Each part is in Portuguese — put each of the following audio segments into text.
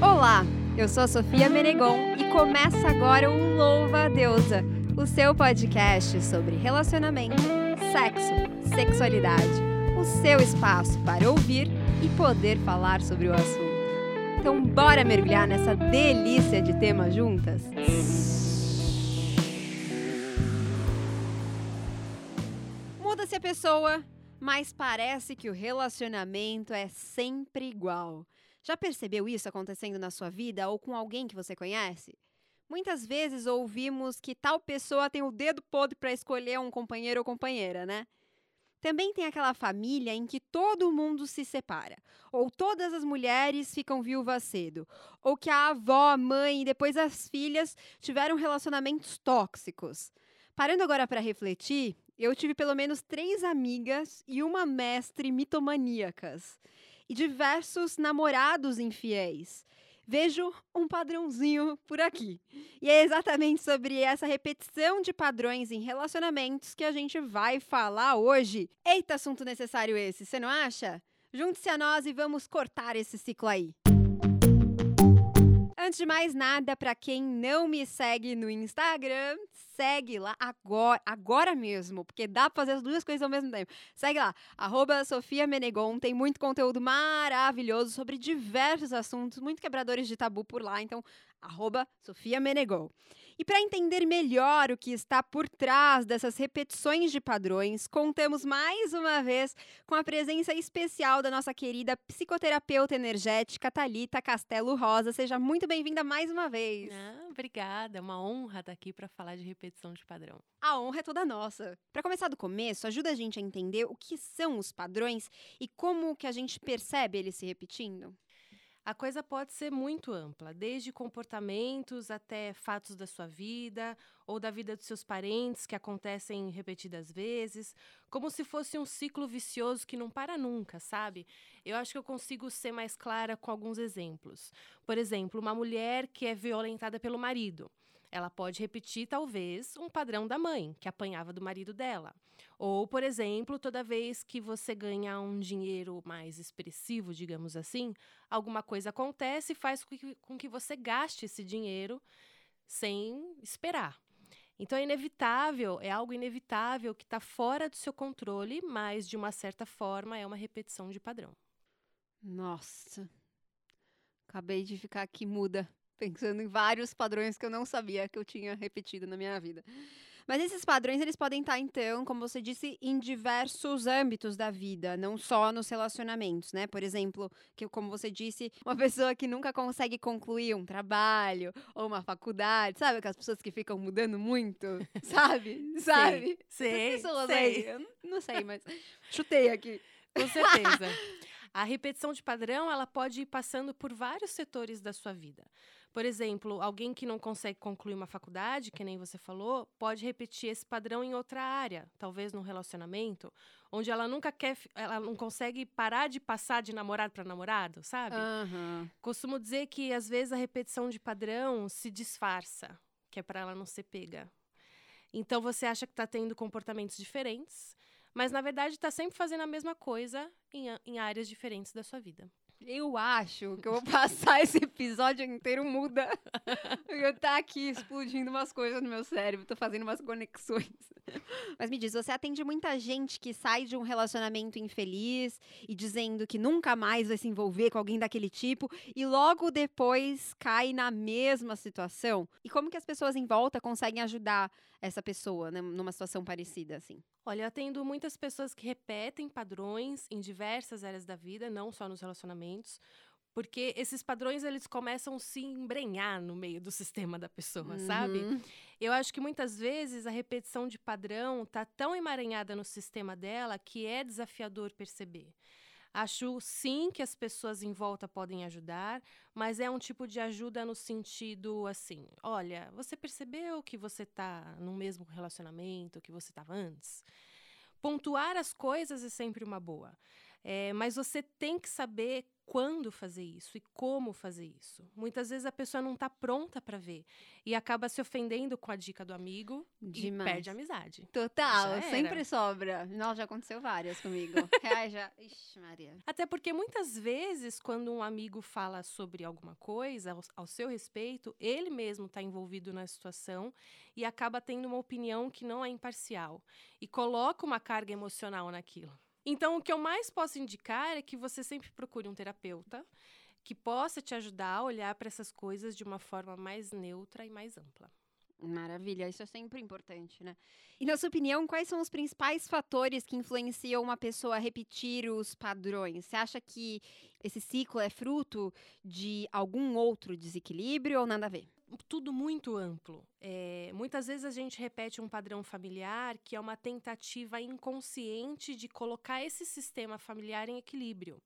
Olá, eu sou a Sofia Menegon e começa agora um Louva a Deusa, o seu podcast sobre relacionamento, sexo, sexualidade, o seu espaço para ouvir e poder falar sobre o assunto. Então, bora mergulhar nessa delícia de tema juntas? Muda-se a pessoa, mas parece que o relacionamento é sempre igual. Já percebeu isso acontecendo na sua vida ou com alguém que você conhece? Muitas vezes ouvimos que tal pessoa tem o dedo podre para escolher um companheiro ou companheira, né? Também tem aquela família em que todo mundo se separa, ou todas as mulheres ficam viúvas cedo, ou que a avó, a mãe e depois as filhas tiveram relacionamentos tóxicos. Parando agora para refletir, eu tive pelo menos três amigas e uma mestre mitomaníacas e diversos namorados infiéis. Vejo um padrãozinho por aqui. E é exatamente sobre essa repetição de padrões em relacionamentos que a gente vai falar hoje. Eita, assunto necessário esse, você não acha? Junte-se a nós e vamos cortar esse ciclo aí. Antes de mais nada, para quem não me segue no Instagram, segue lá agora, agora mesmo, porque dá pra fazer as duas coisas ao mesmo tempo. Segue lá, Sofia Menegon, tem muito conteúdo maravilhoso sobre diversos assuntos, muito quebradores de tabu por lá, então Sofia Menegon. E para entender melhor o que está por trás dessas repetições de padrões, contamos mais uma vez com a presença especial da nossa querida psicoterapeuta energética Talita Castelo Rosa. Seja muito bem-vinda mais uma vez. Ah, obrigada, é uma honra estar aqui para falar de repetição de padrão. A honra é toda nossa. Para começar do começo, ajuda a gente a entender o que são os padrões e como que a gente percebe eles se repetindo. A coisa pode ser muito ampla, desde comportamentos até fatos da sua vida ou da vida dos seus parentes que acontecem repetidas vezes, como se fosse um ciclo vicioso que não para nunca, sabe? Eu acho que eu consigo ser mais clara com alguns exemplos. Por exemplo, uma mulher que é violentada pelo marido. Ela pode repetir, talvez, um padrão da mãe, que apanhava do marido dela. Ou, por exemplo, toda vez que você ganha um dinheiro mais expressivo, digamos assim, alguma coisa acontece e faz com que você gaste esse dinheiro sem esperar. Então é inevitável, é algo inevitável que está fora do seu controle, mas de uma certa forma é uma repetição de padrão. Nossa, acabei de ficar aqui muda pensando em vários padrões que eu não sabia que eu tinha repetido na minha vida. Mas esses padrões, eles podem estar, então, como você disse, em diversos âmbitos da vida, não só nos relacionamentos, né? Por exemplo, que, como você disse, uma pessoa que nunca consegue concluir um trabalho ou uma faculdade, sabe? Aquelas pessoas que ficam mudando muito, sabe? sabe? Sei, pessoas sei. aí, eu não sei, mas chutei aqui. Com certeza. A repetição de padrão, ela pode ir passando por vários setores da sua vida. Por exemplo, alguém que não consegue concluir uma faculdade, que nem você falou, pode repetir esse padrão em outra área, talvez num relacionamento, onde ela nunca quer, ela não consegue parar de passar de namorado para namorado, sabe? Uhum. Costumo dizer que às vezes a repetição de padrão se disfarça, que é para ela não ser pega. Então você acha que está tendo comportamentos diferentes, mas na verdade está sempre fazendo a mesma coisa em, em áreas diferentes da sua vida. Eu acho que eu vou passar esse episódio inteiro muda. Eu tá aqui explodindo umas coisas no meu cérebro, tô fazendo umas conexões. Mas me diz, você atende muita gente que sai de um relacionamento infeliz e dizendo que nunca mais vai se envolver com alguém daquele tipo e logo depois cai na mesma situação? E como que as pessoas em volta conseguem ajudar essa pessoa né, numa situação parecida assim? Olha, eu atendo muitas pessoas que repetem padrões em diversas áreas da vida, não só nos relacionamentos, porque esses padrões eles começam a se embrenhar no meio do sistema da pessoa, uhum. sabe? Eu acho que muitas vezes a repetição de padrão tá tão emaranhada no sistema dela que é desafiador perceber. Acho sim que as pessoas em volta podem ajudar, mas é um tipo de ajuda no sentido assim: olha, você percebeu que você está no mesmo relacionamento que você estava antes? Pontuar as coisas é sempre uma boa. É, mas você tem que saber quando fazer isso e como fazer isso. Muitas vezes a pessoa não está pronta para ver e acaba se ofendendo com a dica do amigo Demais. e perde a amizade. Total, sempre sobra. Nossa, já aconteceu várias comigo. Ai, já... Ixi, Maria. Até porque muitas vezes, quando um amigo fala sobre alguma coisa ao, ao seu respeito, ele mesmo está envolvido na situação e acaba tendo uma opinião que não é imparcial e coloca uma carga emocional naquilo. Então, o que eu mais posso indicar é que você sempre procure um terapeuta que possa te ajudar a olhar para essas coisas de uma forma mais neutra e mais ampla. Maravilha, isso é sempre importante, né? E na sua opinião, quais são os principais fatores que influenciam uma pessoa a repetir os padrões? Você acha que esse ciclo é fruto de algum outro desequilíbrio ou nada a ver? Tudo muito amplo. É, muitas vezes a gente repete um padrão familiar que é uma tentativa inconsciente de colocar esse sistema familiar em equilíbrio.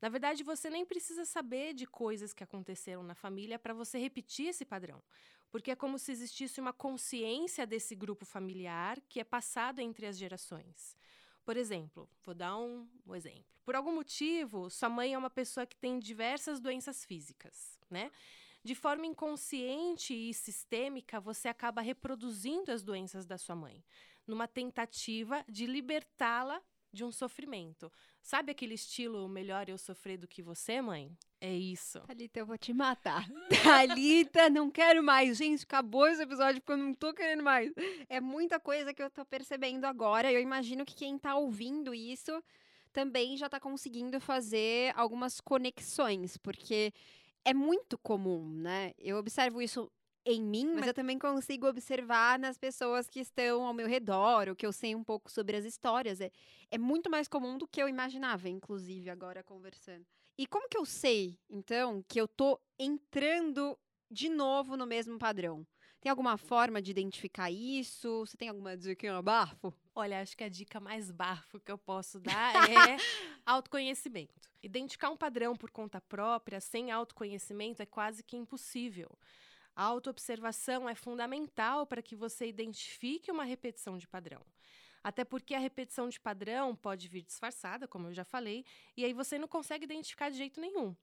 Na verdade, você nem precisa saber de coisas que aconteceram na família para você repetir esse padrão, porque é como se existisse uma consciência desse grupo familiar que é passado entre as gerações. Por exemplo, vou dar um, um exemplo. Por algum motivo, sua mãe é uma pessoa que tem diversas doenças físicas, né? De forma inconsciente e sistêmica, você acaba reproduzindo as doenças da sua mãe, numa tentativa de libertá-la de um sofrimento. Sabe aquele estilo melhor eu sofrer do que você, mãe? É isso. Thalita, eu vou te matar. Thalita, não quero mais. Gente, acabou esse episódio porque eu não tô querendo mais. É muita coisa que eu tô percebendo agora. Eu imagino que quem tá ouvindo isso também já tá conseguindo fazer algumas conexões, porque é muito comum, né? Eu observo isso em mim, mas eu também consigo observar nas pessoas que estão ao meu redor, ou que eu sei um pouco sobre as histórias. É, é muito mais comum do que eu imaginava, inclusive, agora conversando. E como que eu sei, então, que eu tô entrando de novo no mesmo padrão? Tem alguma forma de identificar isso? Você tem alguma dica bafo? Olha, acho que a dica mais bafo que eu posso dar é autoconhecimento. Identificar um padrão por conta própria, sem autoconhecimento, é quase que impossível. A autoobservação é fundamental para que você identifique uma repetição de padrão. Até porque a repetição de padrão pode vir disfarçada, como eu já falei, e aí você não consegue identificar de jeito nenhum.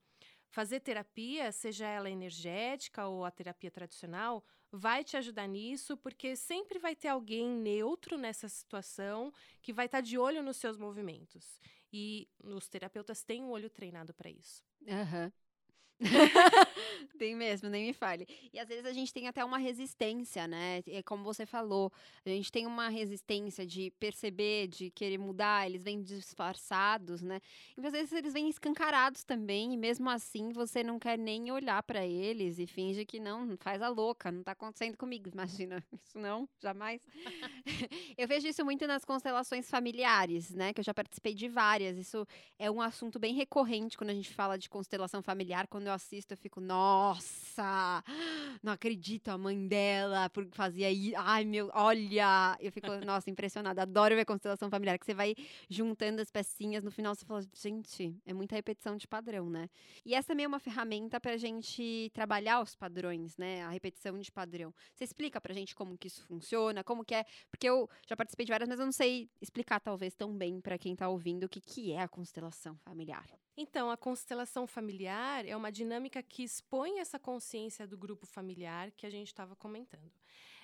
Fazer terapia, seja ela energética ou a terapia tradicional, vai te ajudar nisso, porque sempre vai ter alguém neutro nessa situação que vai estar tá de olho nos seus movimentos. E os terapeutas têm um olho treinado para isso. Aham. Uhum. tem mesmo, nem me fale. E às vezes a gente tem até uma resistência, né? É como você falou, a gente tem uma resistência de perceber, de querer mudar, eles vêm disfarçados, né? E às vezes eles vêm escancarados também, e mesmo assim você não quer nem olhar para eles e finge que não, faz a louca, não tá acontecendo comigo, imagina. Isso não, jamais. eu vejo isso muito nas constelações familiares, né? Que eu já participei de várias. Isso é um assunto bem recorrente quando a gente fala de constelação familiar, quando eu assisto, eu fico, nossa, não acredito, a mãe dela porque fazia isso. Ai, meu, olha. Eu fico, nossa, impressionada. Adoro ver constelação familiar, que você vai juntando as pecinhas, no final você fala, gente, é muita repetição de padrão, né? E essa também é uma ferramenta pra gente trabalhar os padrões, né? A repetição de padrão. Você explica pra gente como que isso funciona, como que é, porque eu já participei de várias, mas eu não sei explicar talvez tão bem para quem tá ouvindo o que que é a constelação familiar. Então, a constelação familiar é uma dinâmica que expõe essa consciência do grupo familiar que a gente estava comentando.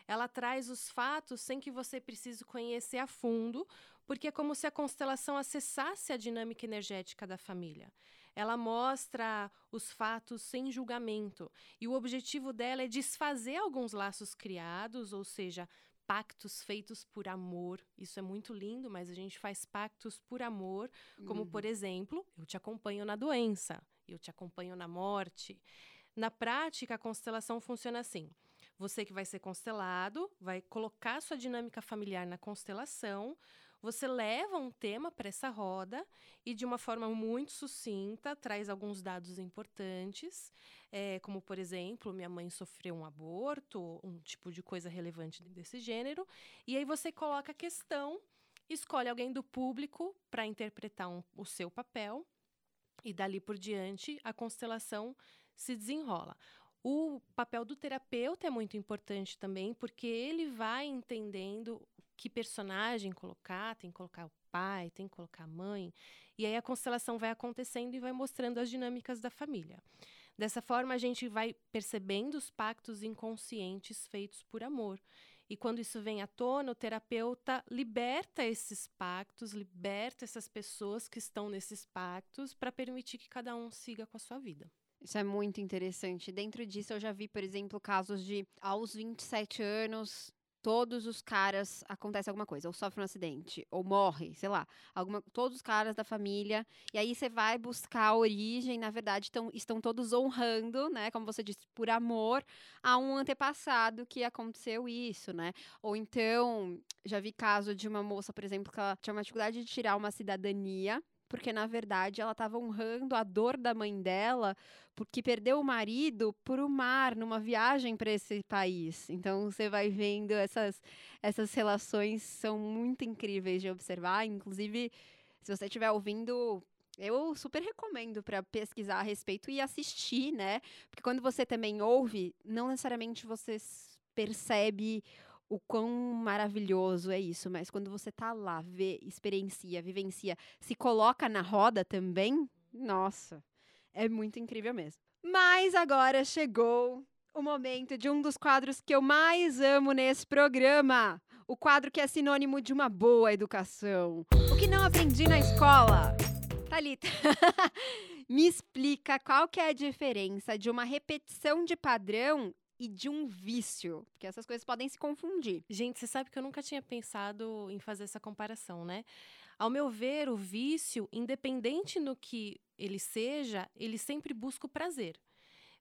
Ela traz os fatos sem que você precise conhecer a fundo, porque é como se a constelação acessasse a dinâmica energética da família. Ela mostra os fatos sem julgamento, e o objetivo dela é desfazer alguns laços criados, ou seja, pactos feitos por amor. Isso é muito lindo, mas a gente faz pactos por amor, como uhum. por exemplo, eu te acompanho na doença, eu te acompanho na morte. Na prática, a constelação funciona assim: você que vai ser constelado vai colocar sua dinâmica familiar na constelação, você leva um tema para essa roda e, de uma forma muito sucinta, traz alguns dados importantes, é, como, por exemplo, minha mãe sofreu um aborto, um tipo de coisa relevante desse gênero. E aí você coloca a questão, escolhe alguém do público para interpretar um, o seu papel, e dali por diante a constelação se desenrola. O papel do terapeuta é muito importante também, porque ele vai entendendo que personagem colocar, tem que colocar o pai, tem que colocar a mãe. E aí a constelação vai acontecendo e vai mostrando as dinâmicas da família. Dessa forma, a gente vai percebendo os pactos inconscientes feitos por amor. E quando isso vem à tona, o terapeuta liberta esses pactos, liberta essas pessoas que estão nesses pactos para permitir que cada um siga com a sua vida. Isso é muito interessante. Dentro disso, eu já vi, por exemplo, casos de aos 27 anos, todos os caras acontece alguma coisa, ou sofre um acidente, ou morre, sei lá, alguma, todos os caras da família, e aí você vai buscar a origem, na verdade tão, estão todos honrando, né, como você disse, por amor a um antepassado que aconteceu isso, né? Ou então, já vi caso de uma moça, por exemplo, que ela tinha uma dificuldade de tirar uma cidadania, porque na verdade ela estava honrando a dor da mãe dela, porque perdeu o marido por o mar numa viagem para esse país. Então você vai vendo essas essas relações são muito incríveis de observar, inclusive se você estiver ouvindo eu super recomendo para pesquisar a respeito e assistir, né? Porque quando você também ouve, não necessariamente você percebe o quão maravilhoso é isso, mas quando você tá lá, vê, experiencia, vivencia, se coloca na roda também, nossa, é muito incrível mesmo. Mas agora chegou o momento de um dos quadros que eu mais amo nesse programa. O quadro que é sinônimo de uma boa educação. O que não aprendi na escola. Thalita, me explica qual que é a diferença de uma repetição de padrão e de um vício, porque essas coisas podem se confundir. Gente, você sabe que eu nunca tinha pensado em fazer essa comparação, né? Ao meu ver, o vício, independente no que ele seja, ele sempre busca o prazer.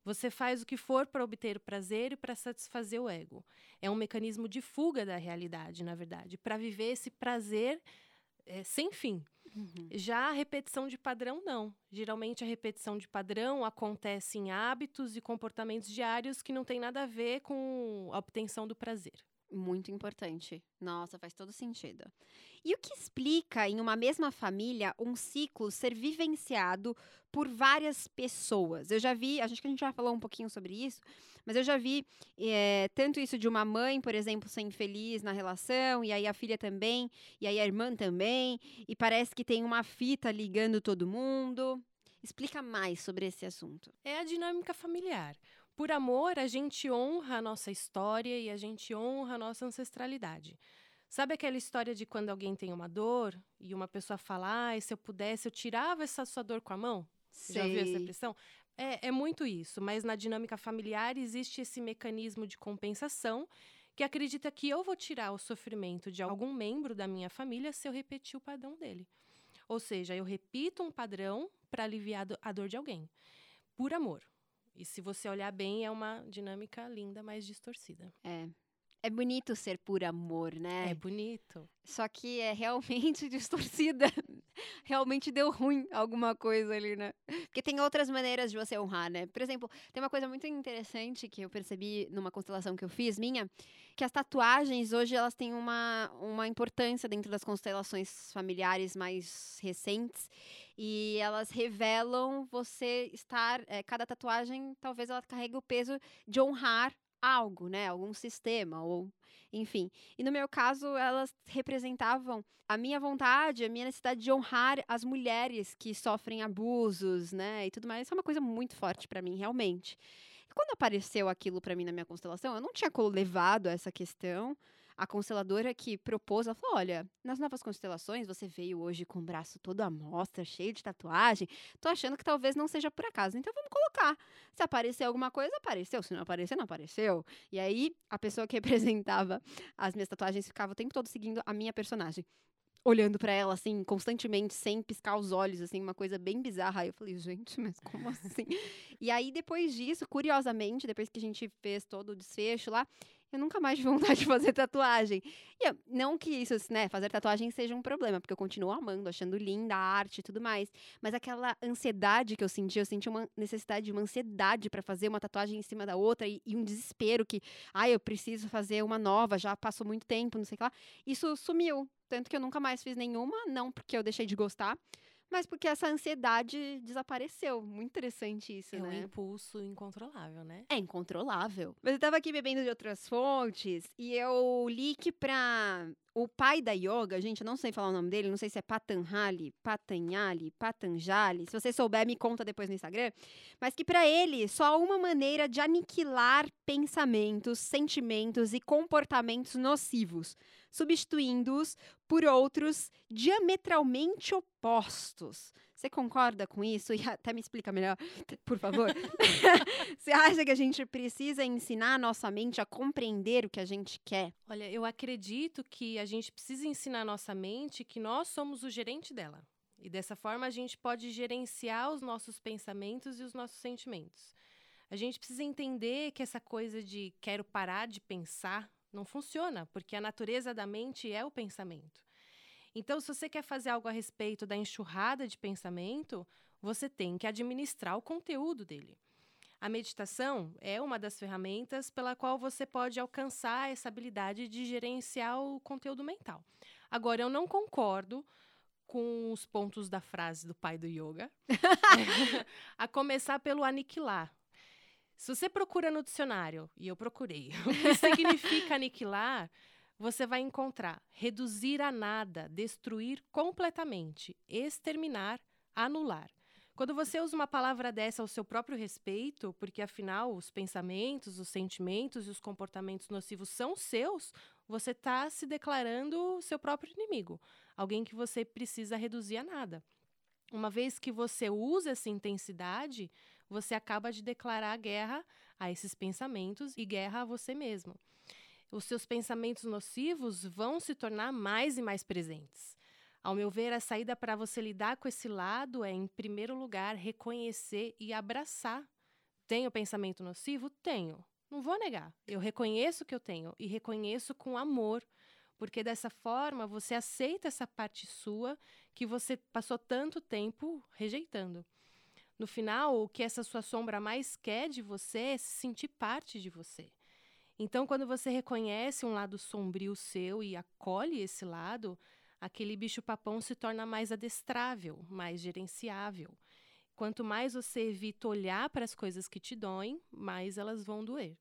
Você faz o que for para obter o prazer e para satisfazer o ego. É um mecanismo de fuga da realidade, na verdade, para viver esse prazer é, sem fim. Uhum. Já a repetição de padrão, não. Geralmente a repetição de padrão acontece em hábitos e comportamentos diários que não tem nada a ver com a obtenção do prazer. Muito importante. Nossa, faz todo sentido. E o que explica em uma mesma família um ciclo ser vivenciado por várias pessoas? Eu já vi, acho que a gente já falou um pouquinho sobre isso, mas eu já vi é, tanto isso de uma mãe, por exemplo, ser infeliz na relação, e aí a filha também, e aí a irmã também, e parece que tem uma fita ligando todo mundo. Explica mais sobre esse assunto. É a dinâmica familiar. Por amor, a gente honra a nossa história e a gente honra a nossa ancestralidade. Sabe aquela história de quando alguém tem uma dor e uma pessoa fala, ah, se eu pudesse, eu tirava essa sua dor com a mão? Sei. Já viu essa expressão? É, é muito isso, mas na dinâmica familiar existe esse mecanismo de compensação que acredita que eu vou tirar o sofrimento de algum membro da minha família se eu repetir o padrão dele. Ou seja, eu repito um padrão para aliviar a dor de alguém, por amor. E se você olhar bem, é uma dinâmica linda, mas distorcida. É. É bonito ser por amor, né? É bonito. Só que é realmente distorcida. realmente deu ruim alguma coisa ali, né? Porque tem outras maneiras de você honrar, né? Por exemplo, tem uma coisa muito interessante que eu percebi numa constelação que eu fiz, minha, que as tatuagens hoje elas têm uma, uma importância dentro das constelações familiares mais recentes e elas revelam você estar é, cada tatuagem talvez ela carregue o peso de honrar algo, né? Algum sistema ou enfim. E no meu caso, elas representavam a minha vontade, a minha necessidade de honrar as mulheres que sofrem abusos, né? E tudo mais. Isso é uma coisa muito forte para mim, realmente. E quando apareceu aquilo para mim na minha constelação, eu não tinha levado essa questão a consteladora que propôs, ela falou: olha, nas novas constelações você veio hoje com o braço todo à mostra, cheio de tatuagem. Tô achando que talvez não seja por acaso. Então vamos colocar. Se aparecer alguma coisa, apareceu. Se não aparecer, não apareceu. E aí, a pessoa que representava as minhas tatuagens ficava o tempo todo seguindo a minha personagem olhando para ela assim constantemente sem piscar os olhos assim uma coisa bem bizarra aí eu falei gente mas como assim e aí depois disso curiosamente depois que a gente fez todo o desfecho lá eu nunca mais tive vontade de fazer tatuagem. E eu, não que isso, né, fazer tatuagem seja um problema, porque eu continuo amando, achando linda a arte e tudo mais. Mas aquela ansiedade que eu senti, eu senti uma necessidade, uma ansiedade para fazer uma tatuagem em cima da outra e, e um desespero que, ai, ah, eu preciso fazer uma nova, já passou muito tempo, não sei o que lá. Isso sumiu. Tanto que eu nunca mais fiz nenhuma, não porque eu deixei de gostar, mas porque essa ansiedade desapareceu. Muito interessante isso, É um né? impulso incontrolável, né? É incontrolável. Mas eu tava aqui bebendo de outras fontes e eu li que pra o pai da yoga, gente, eu não sei falar o nome dele, não sei se é Patanjali, Patanjali, Patanjali. Se você souber, me conta depois no Instagram. Mas que pra ele, só há uma maneira de aniquilar pensamentos, sentimentos e comportamentos nocivos, substituindo-os por outros diametralmente opostos. Você concorda com isso? E até me explica melhor, por favor. Você acha que a gente precisa ensinar a nossa mente a compreender o que a gente quer? Olha, eu acredito que a gente precisa ensinar a nossa mente que nós somos o gerente dela. E dessa forma a gente pode gerenciar os nossos pensamentos e os nossos sentimentos. A gente precisa entender que essa coisa de quero parar de pensar não funciona, porque a natureza da mente é o pensamento. Então, se você quer fazer algo a respeito da enxurrada de pensamento, você tem que administrar o conteúdo dele. A meditação é uma das ferramentas pela qual você pode alcançar essa habilidade de gerenciar o conteúdo mental. Agora, eu não concordo com os pontos da frase do pai do yoga, a começar pelo aniquilar. Se você procura no dicionário, e eu procurei, o que significa aniquilar, você vai encontrar reduzir a nada, destruir completamente, exterminar, anular. Quando você usa uma palavra dessa ao seu próprio respeito, porque afinal os pensamentos, os sentimentos e os comportamentos nocivos são seus, você está se declarando seu próprio inimigo, alguém que você precisa reduzir a nada. Uma vez que você usa essa intensidade, você acaba de declarar guerra a esses pensamentos e guerra a você mesmo. Os seus pensamentos nocivos vão se tornar mais e mais presentes. Ao meu ver, a saída para você lidar com esse lado é, em primeiro lugar, reconhecer e abraçar. Tenho pensamento nocivo? Tenho. Não vou negar. Eu reconheço que eu tenho e reconheço com amor, porque dessa forma você aceita essa parte sua que você passou tanto tempo rejeitando. No final, o que essa sua sombra mais quer de você é se sentir parte de você. Então, quando você reconhece um lado sombrio seu e acolhe esse lado, aquele bicho-papão se torna mais adestrável, mais gerenciável. Quanto mais você evita olhar para as coisas que te doem, mais elas vão doer.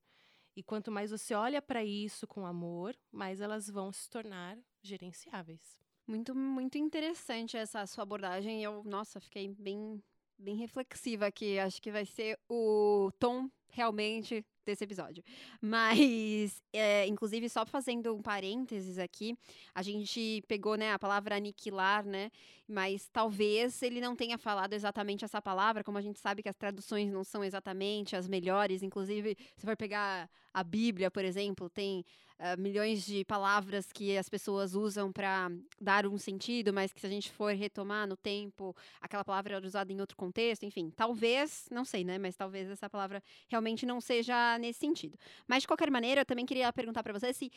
E quanto mais você olha para isso com amor, mais elas vão se tornar gerenciáveis. Muito, muito interessante essa sua abordagem. Eu, nossa, fiquei bem, bem reflexiva aqui. Acho que vai ser o tom realmente desse episódio. Mas, é, inclusive, só fazendo um parênteses aqui, a gente pegou né, a palavra aniquilar, né? Mas talvez ele não tenha falado exatamente essa palavra, como a gente sabe que as traduções não são exatamente as melhores. Inclusive, se for pegar a Bíblia, por exemplo, tem uh, milhões de palavras que as pessoas usam para dar um sentido, mas que se a gente for retomar no tempo, aquela palavra era usada em outro contexto, enfim, talvez, não sei, né? Mas talvez essa palavra realmente não seja nesse sentido. Mas de qualquer maneira, eu também queria perguntar para você se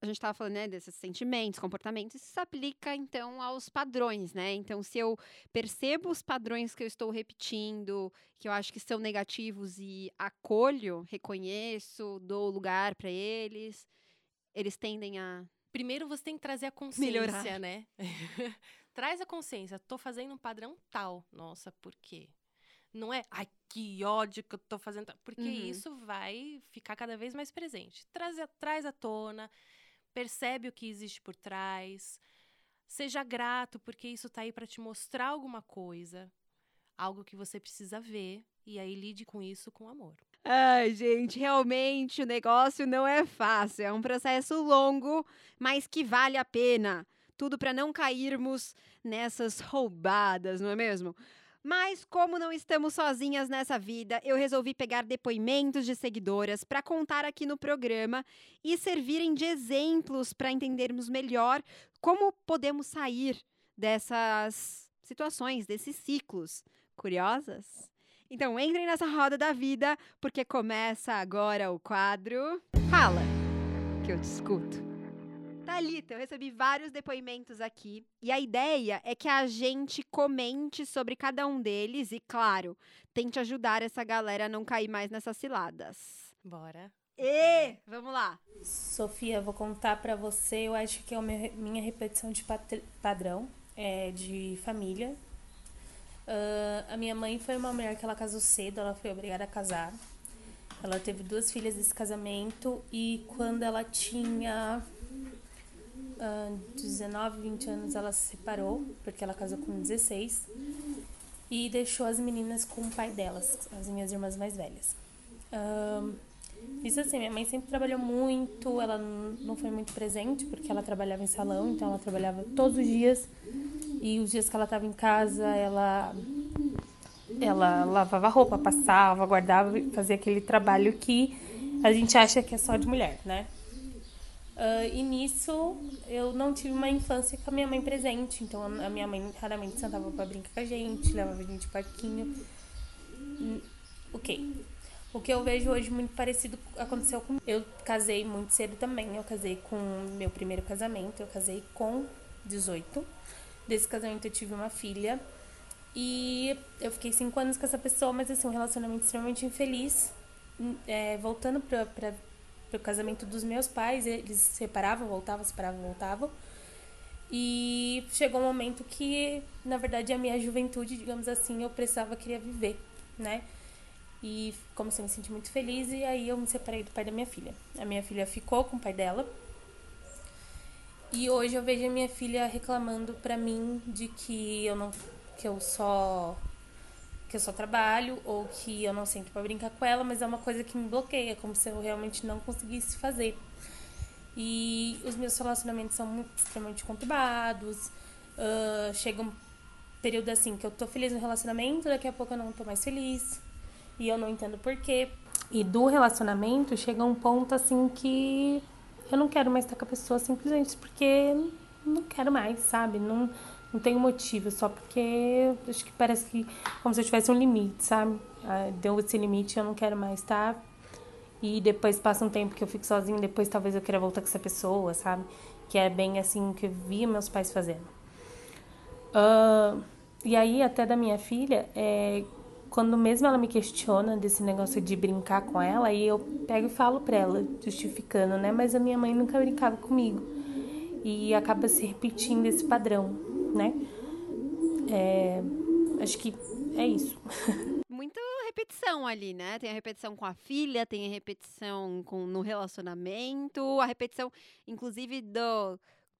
a gente estava falando né, desses sentimentos, comportamentos, isso se aplica então aos padrões, né? Então, se eu percebo os padrões que eu estou repetindo, que eu acho que são negativos e acolho, reconheço, dou lugar para eles, eles tendem a Primeiro você tem que trazer a consciência, Melhorar. né? Traz a consciência. Tô fazendo um padrão tal. Nossa, por quê? Não é, ai, que ódio que eu tô fazendo. tal", Porque Uhum. isso vai ficar cada vez mais presente. Traz, traz à tona, percebe o que existe por trás. Seja grato, porque isso tá aí para te mostrar alguma coisa, algo que você precisa ver. E aí lide com isso com amor. Ai, gente, realmente o negócio não é fácil. É um processo longo, mas que vale a pena. Tudo para não cairmos nessas roubadas, não é mesmo? Mas como não estamos sozinhas nessa vida, eu resolvi pegar depoimentos de seguidoras para contar aqui no programa e servirem de exemplos para entendermos melhor como podemos sair dessas situações, desses ciclos. Curiosas? Então entrem nessa roda da vida, porque começa agora o quadro Fala, que eu te escuto. Thalita, eu recebi vários depoimentos aqui e a ideia é que a gente comente sobre cada um deles e, claro, tente ajudar essa galera a não cair mais nessas ciladas. Bora. E vamos lá. Sofia, vou contar pra você, eu acho que é a minha repetição de padrão é, de família. Uh, a minha mãe foi uma mulher que ela casou cedo, ela foi obrigada a casar. Ela teve duas filhas desse casamento e quando ela tinha uh, 19, 20 anos, ela se separou, porque ela casou com 16 e deixou as meninas com o pai delas, as minhas irmãs mais velhas. Uh, isso assim, minha mãe sempre trabalhou muito, ela não foi muito presente porque ela trabalhava em salão, então ela trabalhava todos os dias. E os dias que ela estava em casa, ela ela lavava roupa, passava, guardava, fazia aquele trabalho que a gente acha que é só de mulher, né? Uh, e nisso eu não tive uma infância com a minha mãe presente, então a minha mãe raramente sentava para brincar com a gente, levava a gente parquinho. Hum, ok. O que eu vejo hoje muito parecido aconteceu com. Eu casei muito cedo também. Eu casei com meu primeiro casamento. Eu casei com 18. Desse casamento eu tive uma filha. E eu fiquei cinco anos com essa pessoa, mas assim, um relacionamento extremamente infeliz. É, voltando para o casamento dos meus pais, eles se separavam, voltavam, separavam, voltavam. E chegou um momento que, na verdade, a minha juventude, digamos assim, eu precisava, queria viver, né? E comecei a me sentir muito feliz e aí eu me separei do pai da minha filha. A minha filha ficou com o pai dela. E hoje eu vejo a minha filha reclamando pra mim de que eu não que eu só que eu só trabalho ou que eu não sinto para brincar com ela, mas é uma coisa que me bloqueia, como se eu realmente não conseguisse fazer. E os meus relacionamentos são muito, extremamente conturbados. Uh, chega um período assim que eu tô feliz no relacionamento, daqui a pouco eu não tô mais feliz e eu não entendo porquê. E do relacionamento chega um ponto assim que eu não quero mais estar com a pessoa simplesmente porque não quero mais, sabe? Não, não tenho motivo, só porque acho que parece que como se eu tivesse um limite, sabe? Ah, deu esse limite, eu não quero mais estar. E depois passa um tempo que eu fico sozinha, depois talvez eu queira voltar com essa pessoa, sabe? Que é bem assim que eu via meus pais fazendo. Uh, e aí, até da minha filha, é, quando mesmo ela me questiona desse negócio de brincar com ela, aí eu pego e falo pra ela, justificando, né? Mas a minha mãe nunca brincava comigo. E acaba se repetindo esse padrão, né? É, acho que é isso. Muita repetição ali, né? Tem a repetição com a filha, tem a repetição com, no relacionamento, a repetição, inclusive, do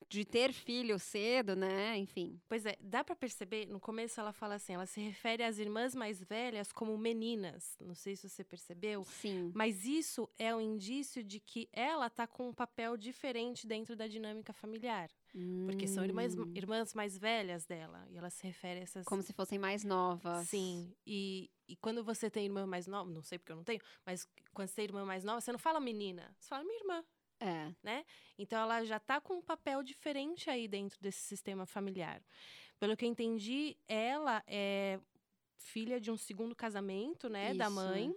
de ter filho cedo, né? Enfim. Pois é, dá para perceber, no começo ela fala assim, ela se refere às irmãs mais velhas como meninas. Não sei se você percebeu. Sim. Mas isso é um indício de que ela tá com um papel diferente dentro da dinâmica familiar. Hum. Porque são irmãs, hum. irmãs mais velhas dela. E ela se refere a essas. Como se fossem mais novas. Sim. E, e quando você tem irmã mais nova, não sei porque eu não tenho, mas quando você tem irmã mais nova, você não fala menina, você fala minha irmã. É. Né? Então ela já está com um papel diferente aí dentro desse sistema familiar. Pelo que eu entendi, ela é filha de um segundo casamento, né, Isso. da mãe.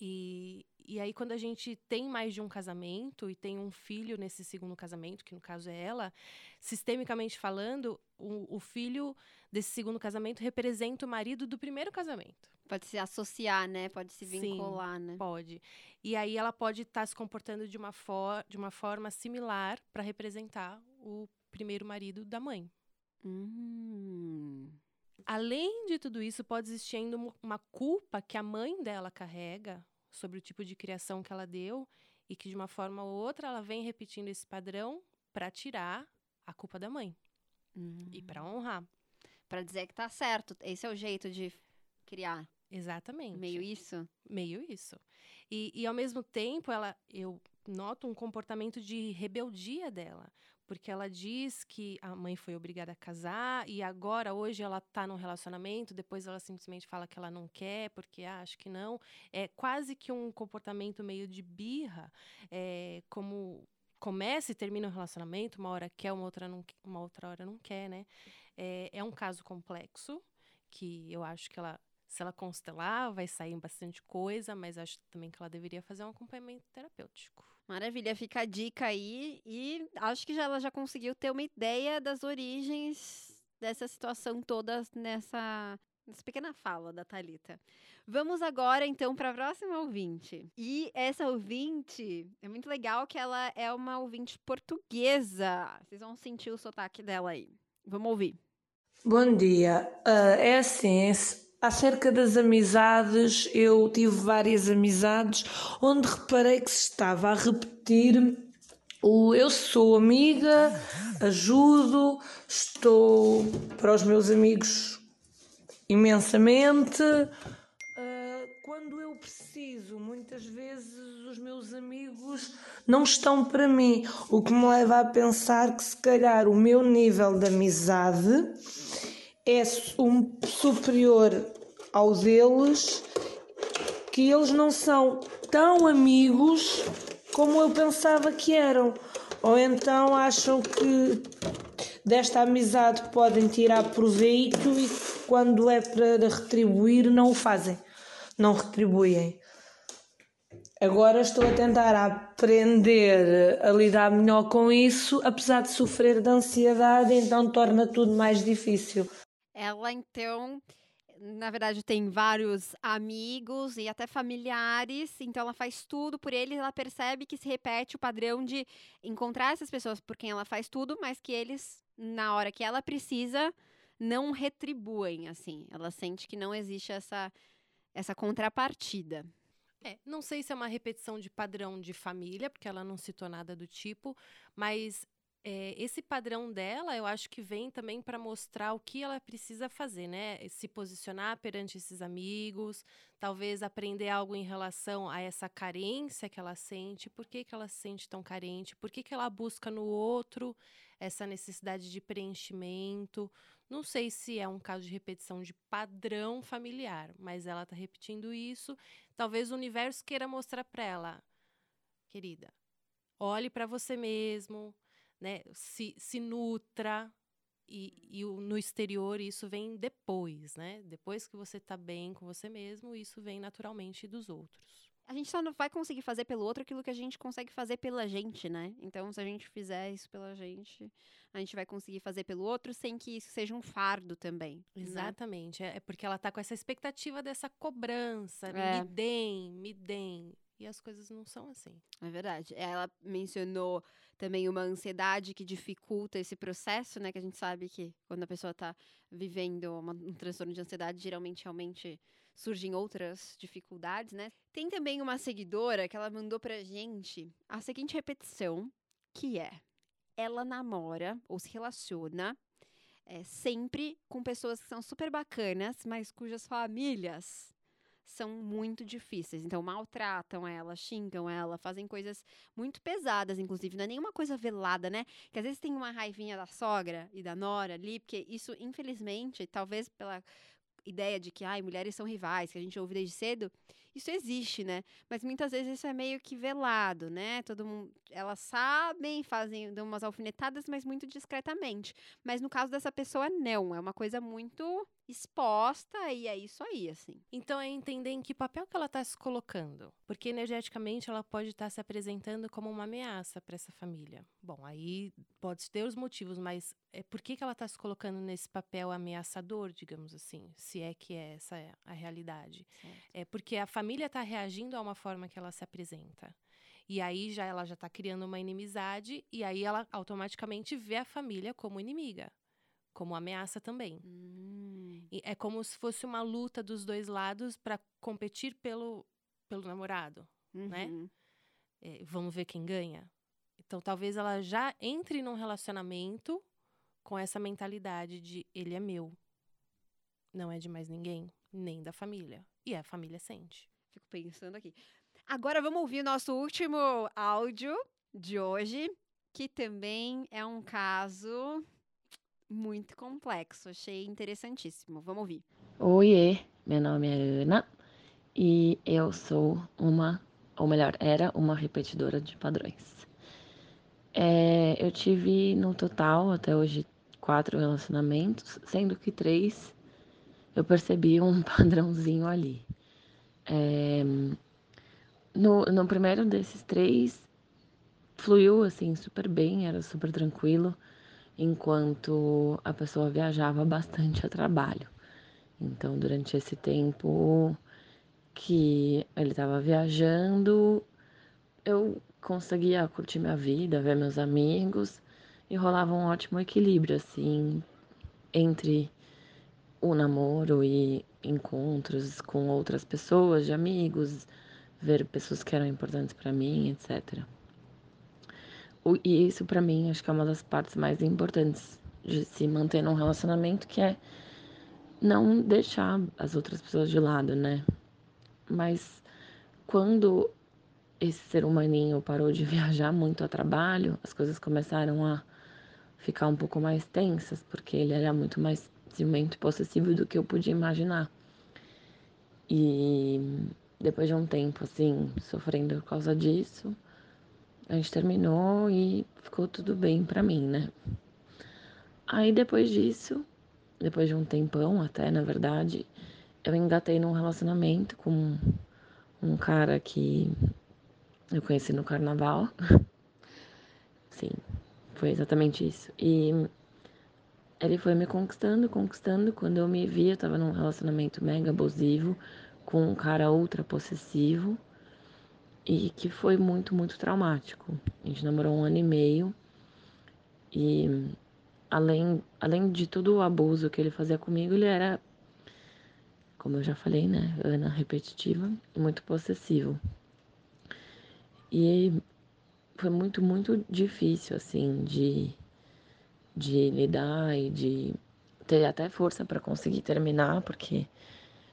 E, e aí, quando a gente tem mais de um casamento e tem um filho nesse segundo casamento, que no caso é ela, sistemicamente falando, o, o filho desse segundo casamento representa o marido do primeiro casamento. Pode se associar, né? Pode se vincular, Sim, né? Pode. E aí ela pode estar tá se comportando de uma, for de uma forma similar para representar o primeiro marido da mãe. Hum. Além de tudo isso, pode existir ainda uma culpa que a mãe dela carrega sobre o tipo de criação que ela deu e que de uma forma ou outra ela vem repetindo esse padrão para tirar a culpa da mãe hum. e para honrar, para dizer que tá certo. Esse é o jeito de criar. Exatamente. Meio isso? Meio isso. E, e ao mesmo tempo, ela, eu noto um comportamento de rebeldia dela. Porque ela diz que a mãe foi obrigada a casar e agora, hoje, ela está num relacionamento, depois ela simplesmente fala que ela não quer, porque ah, acho que não. É quase que um comportamento meio de birra, é, como começa e termina o relacionamento, uma hora quer, uma outra, não, uma outra hora não quer, né? É, é um caso complexo, que eu acho que ela se ela constelar, vai sair bastante coisa, mas acho também que ela deveria fazer um acompanhamento terapêutico. Maravilha, fica a dica aí. E acho que já, ela já conseguiu ter uma ideia das origens dessa situação toda nessa, nessa pequena fala da Talita. Vamos agora então para a próxima ouvinte. E essa ouvinte é muito legal que ela é uma ouvinte portuguesa. Vocês vão sentir o sotaque dela aí. Vamos ouvir. Bom dia. Uh, é assim, acerca das amizades, eu tive várias amizades onde reparei que se estava a repetir o eu sou amiga, ajudo, estou para os meus amigos imensamente. Uh, quando eu preciso, muitas vezes os meus amigos não estão para mim, o que me leva a pensar que se calhar o meu nível de amizade é um superior ao deles, que eles não são tão amigos como eu pensava que eram. Ou então acham que desta amizade podem tirar proveito e quando é para retribuir não o fazem, não retribuem. Agora estou a tentar aprender a lidar melhor com isso, apesar de sofrer de ansiedade, então torna tudo mais difícil. Ela então na verdade, tem vários amigos e até familiares, então ela faz tudo por eles, ela percebe que se repete o padrão de encontrar essas pessoas por quem ela faz tudo, mas que eles, na hora que ela precisa, não retribuem, assim. Ela sente que não existe essa, essa contrapartida. É, não sei se é uma repetição de padrão de família, porque ela não citou nada do tipo, mas é, esse padrão dela, eu acho que vem também para mostrar o que ela precisa fazer, né? Se posicionar perante esses amigos, talvez aprender algo em relação a essa carência que ela sente, por que, que ela se sente tão carente, por que, que ela busca no outro essa necessidade de preenchimento. Não sei se é um caso de repetição de padrão familiar, mas ela está repetindo isso. Talvez o universo queira mostrar para ela, querida, olhe para você mesmo né, se, se nutra. E, e no exterior isso vem depois, né? Depois que você está bem com você mesmo, isso vem naturalmente dos outros. A gente só não vai conseguir fazer pelo outro aquilo que a gente consegue fazer pela gente, né? Então, se a gente fizer isso pela gente, a gente vai conseguir fazer pelo outro sem que isso seja um fardo também. Né? Exatamente. Né? É porque ela tá com essa expectativa dessa cobrança. É. Me deem, me deem. E as coisas não são assim. É verdade. Ela mencionou também uma ansiedade que dificulta esse processo, né? Que a gente sabe que quando a pessoa está vivendo uma, um transtorno de ansiedade, geralmente realmente surgem outras dificuldades, né? Tem também uma seguidora que ela mandou pra gente a seguinte repetição, que é: ela namora ou se relaciona é, sempre com pessoas que são super bacanas, mas cujas famílias são muito difíceis. Então, maltratam ela, xingam ela, fazem coisas muito pesadas, inclusive. Não é nenhuma coisa velada, né? Que às vezes tem uma raivinha da sogra e da nora ali, porque isso, infelizmente, talvez pela ideia de que ai, mulheres são rivais, que a gente ouve desde cedo, isso existe, né? Mas muitas vezes isso é meio que velado, né? Todo mundo, elas sabem, fazem dão umas alfinetadas, mas muito discretamente. Mas no caso dessa pessoa não, é uma coisa muito exposta e é isso aí, assim. Então é entender em que papel que ela está se colocando, porque energeticamente ela pode estar tá se apresentando como uma ameaça para essa família. Bom, aí pode ter os motivos, mas é por que, que ela está se colocando nesse papel ameaçador, digamos assim, se é que é essa a realidade. Certo. É porque a família está reagindo a uma forma que ela se apresenta. E aí já ela já está criando uma inimizade e aí ela automaticamente vê a família como inimiga, como ameaça também. Hum. é como se fosse uma luta dos dois lados para competir pelo pelo namorado, né? uhum. né? É, vamos ver quem ganha. Então talvez ela já entre num relacionamento com essa mentalidade de ele é meu, não é de mais ninguém, nem da família. E a família sente. Fico pensando aqui. Agora vamos ouvir o nosso último áudio de hoje, que também é um caso muito complexo. Achei interessantíssimo. Vamos ouvir. Oiê, meu nome é Ana e eu sou uma, ou melhor, era uma repetidora de padrões. É, eu tive no total até hoje quatro relacionamentos, sendo que três eu percebi um padrãozinho ali. É, no, no primeiro desses três, fluiu assim super bem, era super tranquilo, enquanto a pessoa viajava bastante a trabalho. Então, durante esse tempo que ele estava viajando, eu conseguia curtir minha vida, ver meus amigos e rolava um ótimo equilíbrio, assim, entre o namoro e encontros com outras pessoas, de amigos, ver pessoas que eram importantes para mim, etc. E isso para mim acho que é uma das partes mais importantes de se manter num relacionamento, que é não deixar as outras pessoas de lado, né? Mas quando esse ser humaninho parou de viajar muito a trabalho, as coisas começaram a ficar um pouco mais tensas, porque ele era muito mais ciumento e possessivo do que eu podia imaginar. E depois de um tempo, assim, sofrendo por causa disso, a gente terminou e ficou tudo bem pra mim, né? Aí depois disso, depois de um tempão até, na verdade, eu engatei num relacionamento com um cara que eu conheci no carnaval. Sim, foi exatamente isso. E ele foi me conquistando, conquistando. Quando eu me vi, eu tava num relacionamento mega abusivo com um cara ultra possessivo e que foi muito, muito traumático. A gente namorou um ano e meio e além, além de todo o abuso que ele fazia comigo, ele era, como eu já falei, né, Ana repetitiva e muito possessivo. E foi muito, muito difícil, assim, de, de lidar e de ter até força para conseguir terminar, porque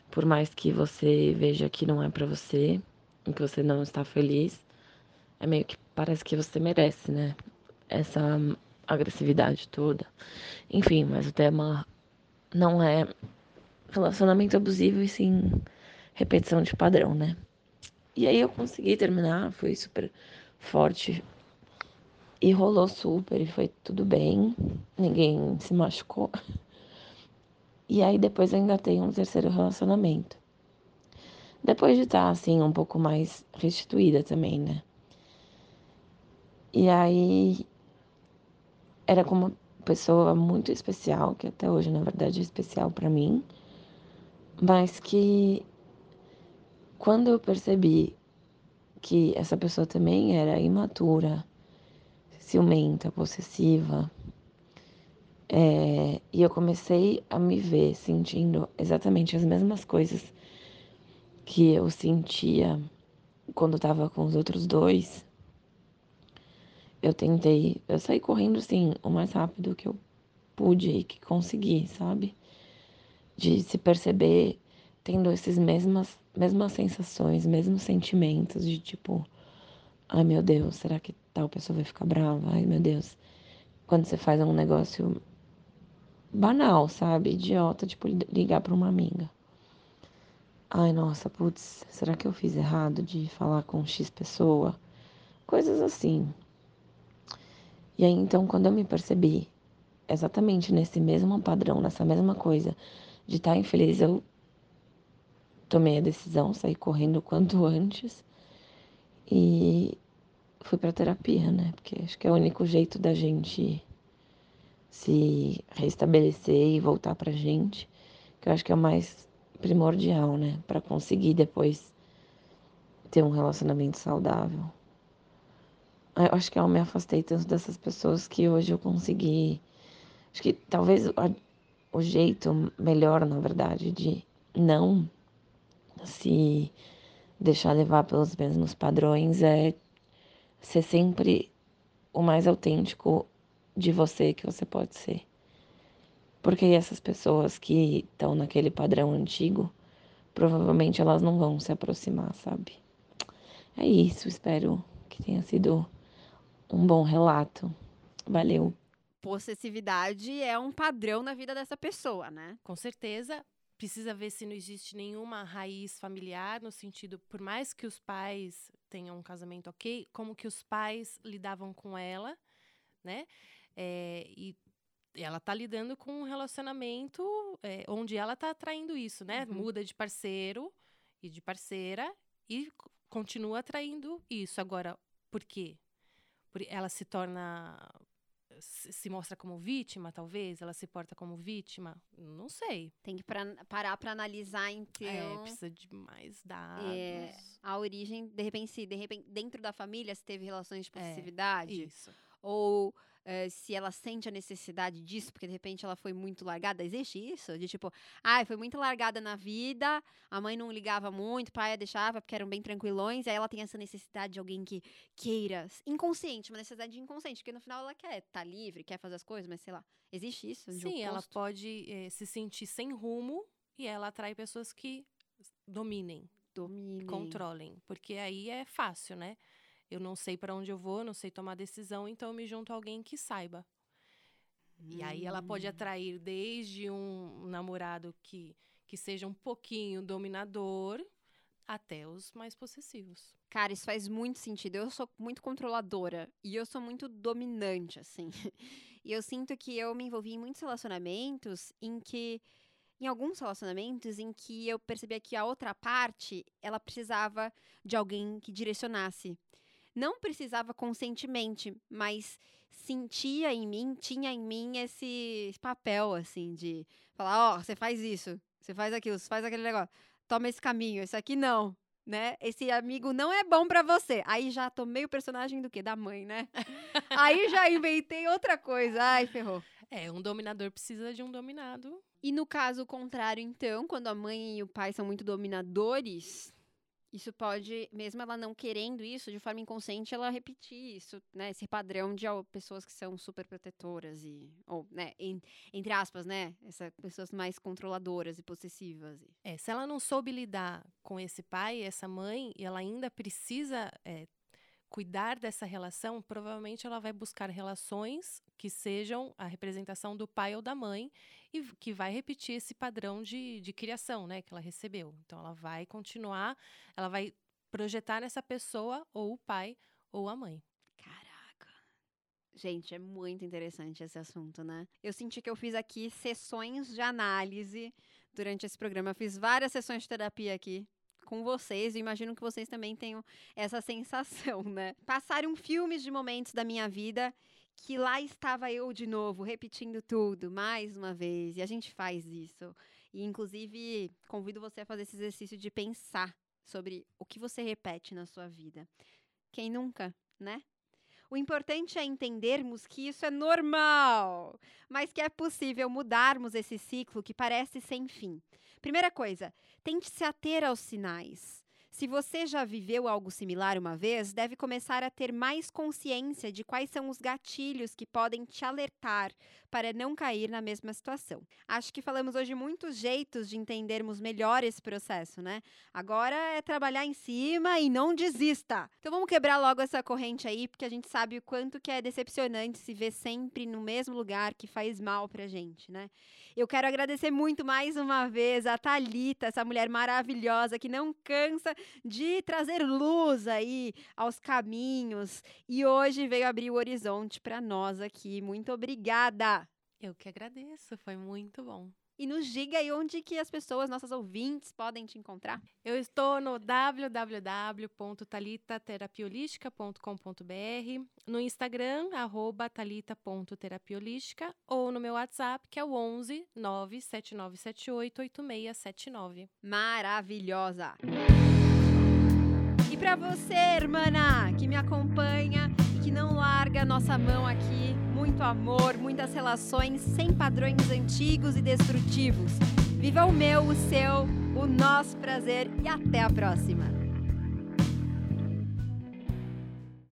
por mais que você veja que não é para você, e que você não está feliz, é meio que parece que você merece, né? Essa agressividade toda. Enfim, mas o tema não é relacionamento abusivo e sim repetição de padrão, né? E aí eu consegui terminar, foi super forte e rolou super e foi tudo bem, ninguém se machucou. E aí depois eu ainda tenho um terceiro relacionamento. Depois de estar assim um pouco mais restituída também, né? E aí era com uma pessoa muito especial, que até hoje na verdade é especial para mim, mas que quando eu percebi que essa pessoa também era imatura, ciumenta, possessiva, é, e eu comecei a me ver sentindo exatamente as mesmas coisas que eu sentia quando estava com os outros dois, eu tentei, eu saí correndo assim, o mais rápido que eu pude e que consegui, sabe? De se perceber tendo esses mesmas, mesmas sensações, mesmos sentimentos de tipo, ai meu Deus, será que tal pessoa vai ficar brava? Ai meu Deus. Quando você faz um negócio banal, sabe? Idiota, tipo ligar para uma amiga. Ai, nossa, putz, será que eu fiz errado de falar com X pessoa? Coisas assim, e aí, então, quando eu me percebi exatamente nesse mesmo padrão, nessa mesma coisa, de estar infeliz, eu tomei a decisão, saí correndo quanto antes e fui para terapia, né? Porque acho que é o único jeito da gente se restabelecer e voltar pra gente, que eu acho que é o mais primordial, né, para conseguir depois ter um relacionamento saudável. Eu acho que eu me afastei tanto dessas pessoas que hoje eu consegui. Acho que talvez o jeito melhor, na verdade, de não se deixar levar pelos mesmos padrões é ser sempre o mais autêntico de você que você pode ser. Porque essas pessoas que estão naquele padrão antigo, provavelmente elas não vão se aproximar, sabe? É isso, espero que tenha sido um bom relato. Valeu. Possessividade é um padrão na vida dessa pessoa, né? Com certeza. Precisa ver se não existe nenhuma raiz familiar, no sentido, por mais que os pais tenham um casamento ok, como que os pais lidavam com ela, né? É, e ela tá lidando com um relacionamento é, onde ela tá atraindo isso, né? Uhum. Muda de parceiro e de parceira e continua atraindo isso. Agora, por quê? ela se torna se mostra como vítima, talvez? Ela se porta como vítima? Não sei. Tem que pra, parar para analisar, então. É, precisa de mais dados. É, a origem, de repente, se de repente, dentro da família se teve relações de é, possessividade. É, isso. Ou eh, se ela sente a necessidade disso, porque de repente ela foi muito largada. Existe isso? De tipo, ai, foi muito largada na vida, a mãe não ligava muito, o pai a deixava porque eram bem tranquilões, aí ela tem essa necessidade de alguém que queira, inconsciente, uma necessidade inconsciente, porque no final ela quer estar tá livre, quer fazer as coisas, mas sei lá. Existe isso? de Sim, ela pode eh, se sentir sem rumo e ela atrai pessoas que dominem, Dominem. controlem, porque aí é fácil, né? Eu não sei para onde eu vou, não sei tomar decisão, então eu me junto a alguém que saiba. E aí ela pode Hum. atrair desde um namorado que, que seja um pouquinho dominador até os mais possessivos. Cara, isso faz muito sentido. Eu sou muito controladora e eu sou muito dominante, assim. E eu sinto que eu me envolvi em muitos relacionamentos em que. Em alguns relacionamentos em que eu percebia que a outra parte, ela precisava de alguém que direcionasse. Não precisava conscientemente, mas sentia em mim, tinha em mim esse papel, assim, de falar: ó, você faz isso, você faz aquilo, você faz aquele negócio, toma esse caminho, esse aqui não né? Esse amigo não é bom pra você. Aí já tomei o personagem do quê? Da mãe, né? Aí já inventei outra coisa. Ai, ferrou. É, um dominador precisa de um dominado. E no caso contrário, então, quando a mãe e o pai são muito dominadores, isso pode, mesmo ela não querendo isso, de forma inconsciente, ela repetir isso, né? Esse padrão de ó, pessoas que são super protetoras e, ou, né, en- entre aspas, né? Essas pessoas mais controladoras e possessivas. e- É, se ela não soube lidar com esse pai, essa mãe, e ela ainda precisa é, cuidar dessa relação, provavelmente ela vai buscar relações que sejam a representação do pai ou da mãe e que vai repetir esse padrão de, de criação, né, que ela recebeu. Então ela vai continuar, ela vai projetar nessa pessoa ou o pai ou a mãe. Caraca. Gente, é muito interessante esse assunto, né? Eu senti que eu fiz aqui sessões de análise durante esse programa. Eu fiz várias sessões de terapia aqui com vocês. E imagino que vocês também tenham essa sensação, né? Passaram filmes de momentos da minha vida que lá estava eu de novo, repetindo tudo, mais uma vez. E a gente faz isso. E, inclusive, convido você a fazer esse exercício de pensar sobre o que você repete na sua vida. Quem nunca, né? O importante é entendermos que isso é normal, mas que é possível mudarmos esse ciclo que parece sem fim. Primeira coisa, tente se ater aos sinais. Se você já viveu algo similar uma vez, deve começar a ter mais consciência de quais são os gatilhos que podem te alertar para não cair na mesma situação. Acho que falamos hoje muitos jeitos de entendermos melhor esse processo, né? Agora é trabalhar em cima e não desista. Então vamos quebrar logo essa corrente aí, porque a gente sabe o quanto que é decepcionante se ver sempre no mesmo lugar que faz mal pra gente, né? Eu quero agradecer muito mais uma vez a Talita, essa mulher maravilhosa que não cansa de trazer luz aí aos caminhos e hoje veio abrir o horizonte para nós aqui. Muito obrigada. Eu que agradeço, foi muito bom. E nos diga aí onde que as pessoas, nossas ouvintes, podem te encontrar. Eu estou no www.talitaterapiolística.com.br, no Instagram, arroba talita.terapiolística, ou no meu WhatsApp, que é o 11 97978 8679. Maravilhosa. E para você, hermana, que me acompanha que não larga a nossa mão aqui, muito amor, muitas relações sem padrões antigos e destrutivos. Viva o meu, o seu, o nosso prazer e até a próxima.